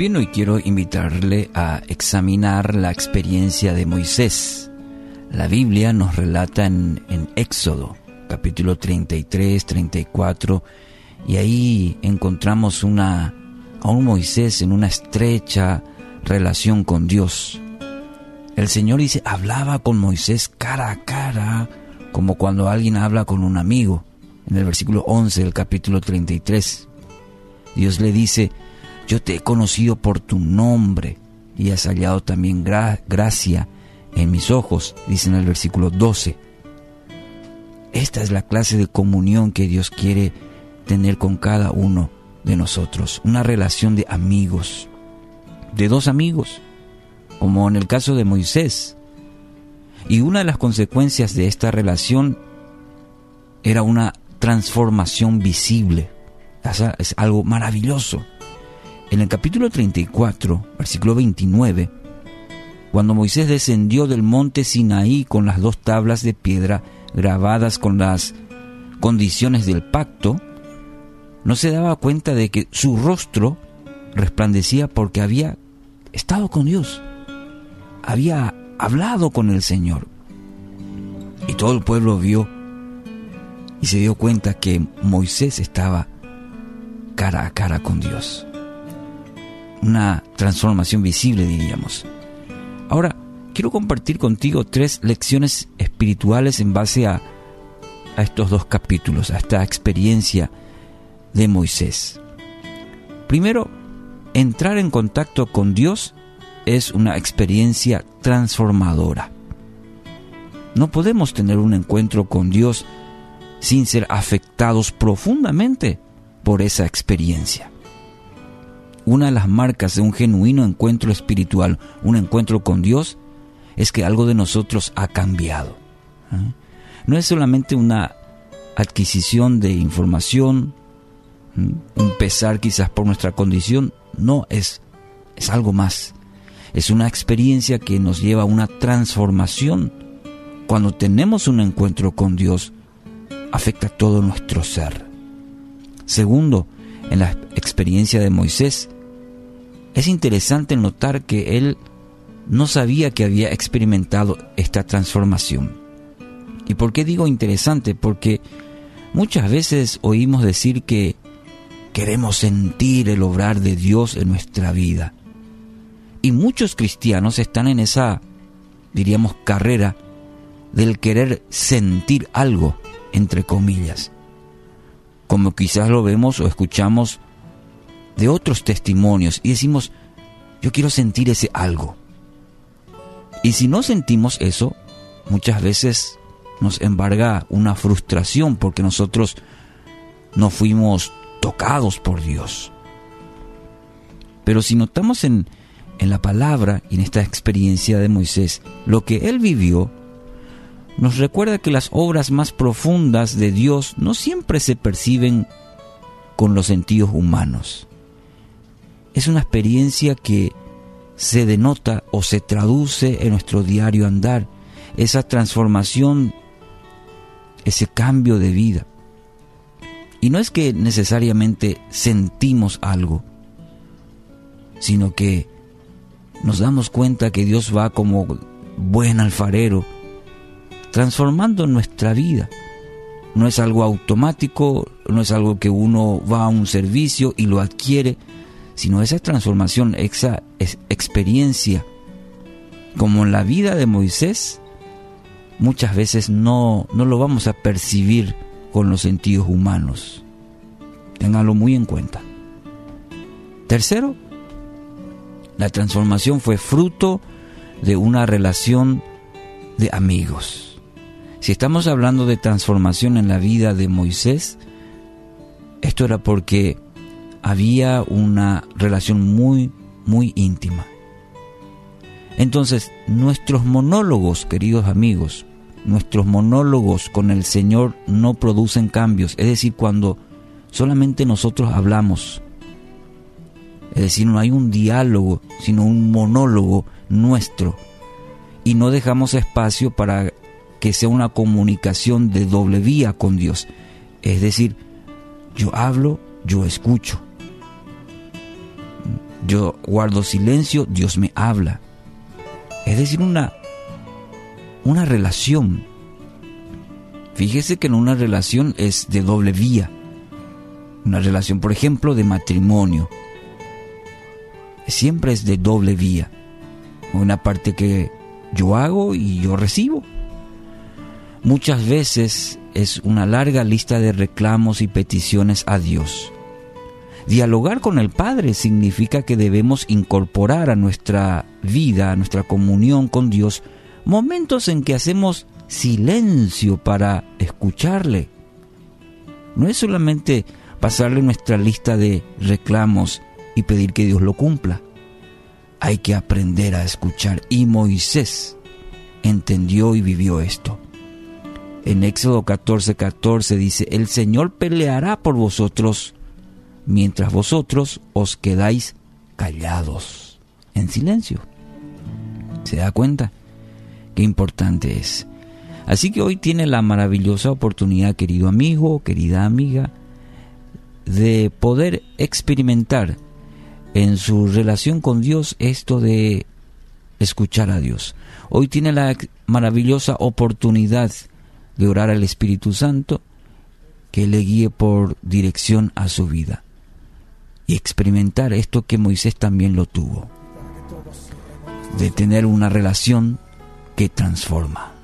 Bien, hoy quiero invitarle a examinar la experiencia de Moisés. La Biblia nos relata en, Éxodo, capítulo 33, 34, y ahí encontramos una, a un Moisés en una estrecha relación con Dios. El Señor dice, hablaba con Moisés cara a cara, como cuando alguien habla con un amigo, en el versículo 11 del capítulo 33. Dios le dice, yo te he conocido por tu nombre y has hallado también gracia en mis ojos, dice en el versículo 12. Esta es la clase de comunión que Dios quiere tener con cada uno de nosotros, una relación de amigos, de dos amigos, como en el caso de Moisés. Y una de las consecuencias de esta relación era una transformación visible. Es algo maravilloso. En el capítulo 34, versículo 29, cuando Moisés descendió del monte Sinaí con las dos tablas de piedra grabadas con las condiciones del pacto, no se daba cuenta de que su rostro resplandecía porque había estado con Dios, había hablado con el Señor. Y todo el pueblo vio y se dio cuenta que Moisés estaba cara a cara con Dios una transformación visible, diríamos. Ahora, quiero compartir contigo tres lecciones espirituales en base a, a estos dos capítulos, a esta experiencia de Moisés. Primero, entrar en contacto con Dios es una experiencia transformadora. No podemos tener un encuentro con Dios sin ser afectados profundamente por esa experiencia una de las marcas de un genuino encuentro espiritual, un encuentro con Dios, es que algo de nosotros ha cambiado. ¿eh? No es solamente una adquisición de información, un pesar quizás por nuestra condición, no, es, es algo más. Es una experiencia que nos lleva a una transformación. Cuando tenemos un encuentro con Dios, afecta todo nuestro ser. Segundo, en la experiencia de Moisés, es interesante notar que él no sabía que había experimentado esta transformación. ¿Y por qué digo interesante? Porque muchas veces oímos decir que queremos sentir el obrar de Dios en nuestra vida. Y muchos cristianos están en esa, diríamos, carrera del querer sentir algo, entre comillas como quizás lo vemos o escuchamos de otros testimonios y decimos, yo quiero sentir ese algo. Y si no sentimos eso, muchas veces nos embarga una frustración porque nosotros no fuimos tocados por Dios. Pero si notamos en, en la palabra y en esta experiencia de Moisés, lo que él vivió nos recuerda que las obras más profundas de Dios no siempre se perciben con los sentidos humanos. Es una experiencia que se denota o se traduce en nuestro diario andar, esa transformación, ese cambio de vida. Y no es que necesariamente sentimos algo, sino que nos damos cuenta que Dios va como buen alfarero transformando nuestra vida. No es algo automático, no es algo que uno va a un servicio y lo adquiere, sino esa transformación, esa experiencia, como en la vida de Moisés, muchas veces no, no lo vamos a percibir con los sentidos humanos. Ténganlo muy en cuenta. Tercero, la transformación fue fruto de una relación de amigos. Si estamos hablando de transformación en la vida de Moisés, esto era porque había una relación muy, muy íntima. Entonces, nuestros monólogos, queridos amigos, nuestros monólogos con el Señor no producen cambios. Es decir, cuando solamente nosotros hablamos, es decir, no hay un diálogo, sino un monólogo nuestro. Y no dejamos espacio para que sea una comunicación de doble vía con Dios. Es decir, yo hablo, yo escucho. Yo guardo silencio, Dios me habla. Es decir, una, una relación. Fíjese que en una relación es de doble vía. Una relación, por ejemplo, de matrimonio. Siempre es de doble vía. Una parte que yo hago y yo recibo. Muchas veces es una larga lista de reclamos y peticiones a Dios. Dialogar con el Padre significa que debemos incorporar a nuestra vida, a nuestra comunión con Dios, momentos en que hacemos silencio para escucharle. No es solamente pasarle nuestra lista de reclamos y pedir que Dios lo cumpla. Hay que aprender a escuchar y Moisés entendió y vivió esto. En Éxodo 14:14 14 dice, el Señor peleará por vosotros mientras vosotros os quedáis callados, en silencio. ¿Se da cuenta? Qué importante es. Así que hoy tiene la maravillosa oportunidad, querido amigo, querida amiga, de poder experimentar en su relación con Dios esto de escuchar a Dios. Hoy tiene la maravillosa oportunidad de orar al Espíritu Santo que le guíe por dirección a su vida y experimentar esto que Moisés también lo tuvo, de tener una relación que transforma.